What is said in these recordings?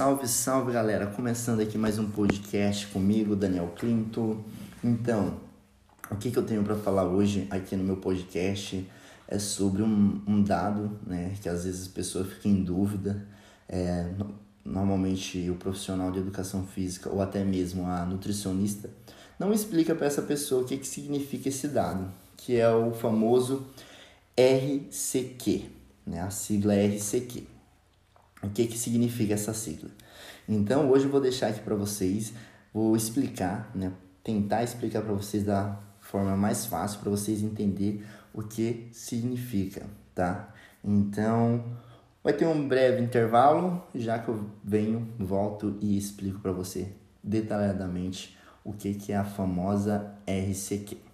Salve, salve galera! Começando aqui mais um podcast comigo, Daniel Clinton. Então, o que, que eu tenho para falar hoje aqui no meu podcast é sobre um, um, dado, né, que às vezes as pessoas ficam em dúvida. É, normalmente o profissional de educação física ou até mesmo a nutricionista não explica para essa pessoa o que, que significa esse dado, que é o famoso RCQ, né, a sigla RCQ. O que, que significa essa sigla? Então, hoje eu vou deixar aqui para vocês, vou explicar, né, tentar explicar para vocês da forma mais fácil para vocês entender o que significa, tá? Então, vai ter um breve intervalo, já que eu venho, volto e explico para você detalhadamente o que, que é a famosa RCQ.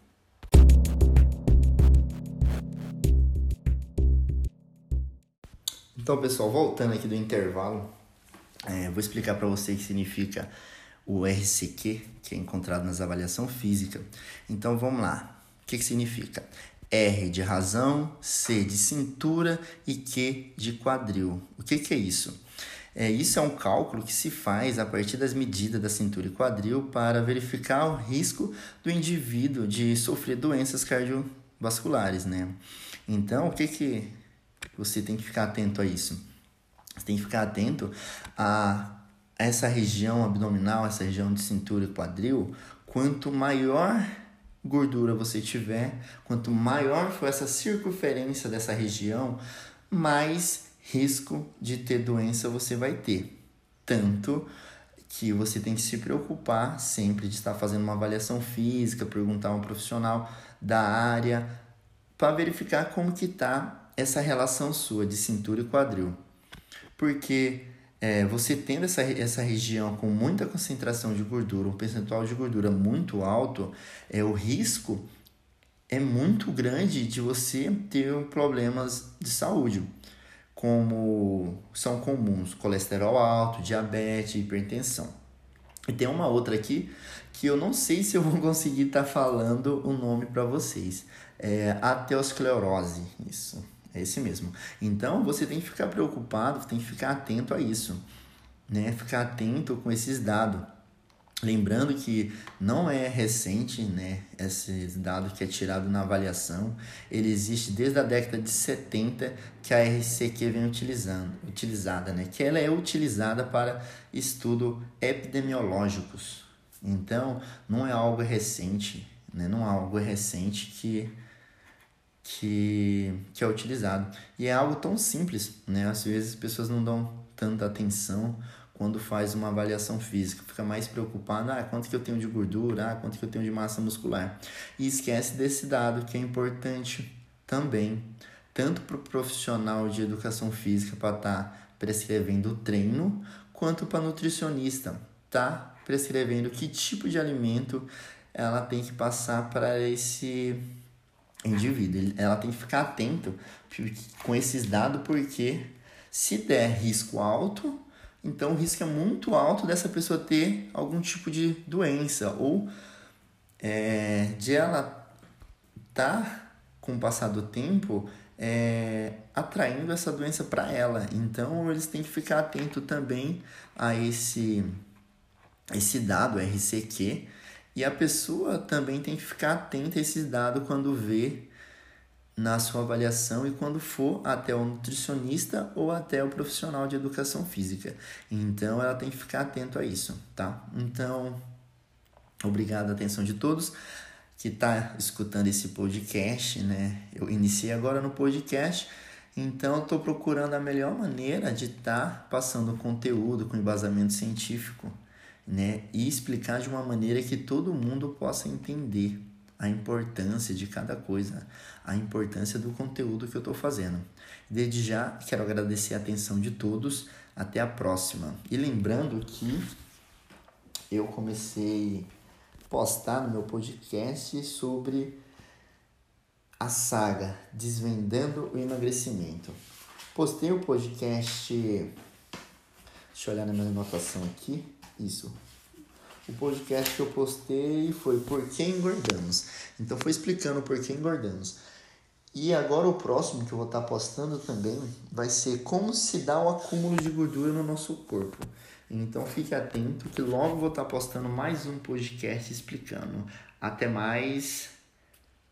Então, pessoal, voltando aqui do intervalo, é, vou explicar para você o que significa o RCQ, que é encontrado nas avaliação física. Então, vamos lá. O que, que significa? R de razão, C de cintura e Q de quadril. O que, que é isso? É, isso é um cálculo que se faz a partir das medidas da cintura e quadril para verificar o risco do indivíduo de sofrer doenças cardiovasculares, né? Então, o que, que você tem que ficar atento a isso. Você tem que ficar atento a essa região abdominal, essa região de cintura e quadril. Quanto maior gordura você tiver, quanto maior for essa circunferência dessa região, mais risco de ter doença você vai ter. Tanto que você tem que se preocupar sempre de estar fazendo uma avaliação física, perguntar a um profissional da área para verificar como que está essa relação sua de cintura e quadril. Porque é, você tendo essa, essa região com muita concentração de gordura, um percentual de gordura muito alto, é, o risco é muito grande de você ter problemas de saúde, como são comuns colesterol alto, diabetes, hipertensão. E tem uma outra aqui que eu não sei se eu vou conseguir estar tá falando o nome para vocês. É aterosclerose, isso. É esse mesmo. Então você tem que ficar preocupado, tem que ficar atento a isso, né? Ficar atento com esses dados. Lembrando que não é recente, né, esse dado que é tirado na avaliação, ele existe desde a década de 70 que a RCQ vem utilizando, utilizada, né, que ela é utilizada para estudo epidemiológicos. Então, não é algo recente, né, não é algo recente que que, que é utilizado. E é algo tão simples, né? Às vezes as pessoas não dão tanta atenção quando faz uma avaliação física, fica mais preocupado, ah, quanto que eu tenho de gordura, ah, quanto que eu tenho de massa muscular. E esquece desse dado que é importante também, tanto para o profissional de educação física para estar tá prescrevendo o treino, quanto para nutricionista tá prescrevendo que tipo de alimento ela tem que passar para esse indivíduo. Ela tem que ficar atento com esses dados, porque se der risco alto, então o risco é muito alto dessa pessoa ter algum tipo de doença ou é, de ela tá com o passar do tempo é, atraindo essa doença para ela. Então eles têm que ficar atento também a esse esse dado RCQ e a pessoa também tem que ficar atenta a esses dados quando vê na sua avaliação e quando for até o nutricionista ou até o profissional de educação física. Então ela tem que ficar atento a isso, tá? Então, obrigado a atenção de todos que está escutando esse podcast, né? Eu iniciei agora no podcast, então estou procurando a melhor maneira de estar tá passando conteúdo com embasamento científico né? E explicar de uma maneira que todo mundo possa entender a importância de cada coisa, a importância do conteúdo que eu estou fazendo. Desde já, quero agradecer a atenção de todos. Até a próxima. E lembrando que eu comecei a postar no meu podcast sobre a saga Desvendando o Emagrecimento. Postei o podcast. Deixa eu olhar na minha anotação aqui. Isso. O podcast que eu postei foi Por que engordamos? Então foi explicando por que engordamos. E agora o próximo que eu vou estar postando também vai ser como se dá o acúmulo de gordura no nosso corpo. Então fique atento que logo vou estar postando mais um podcast explicando. Até mais.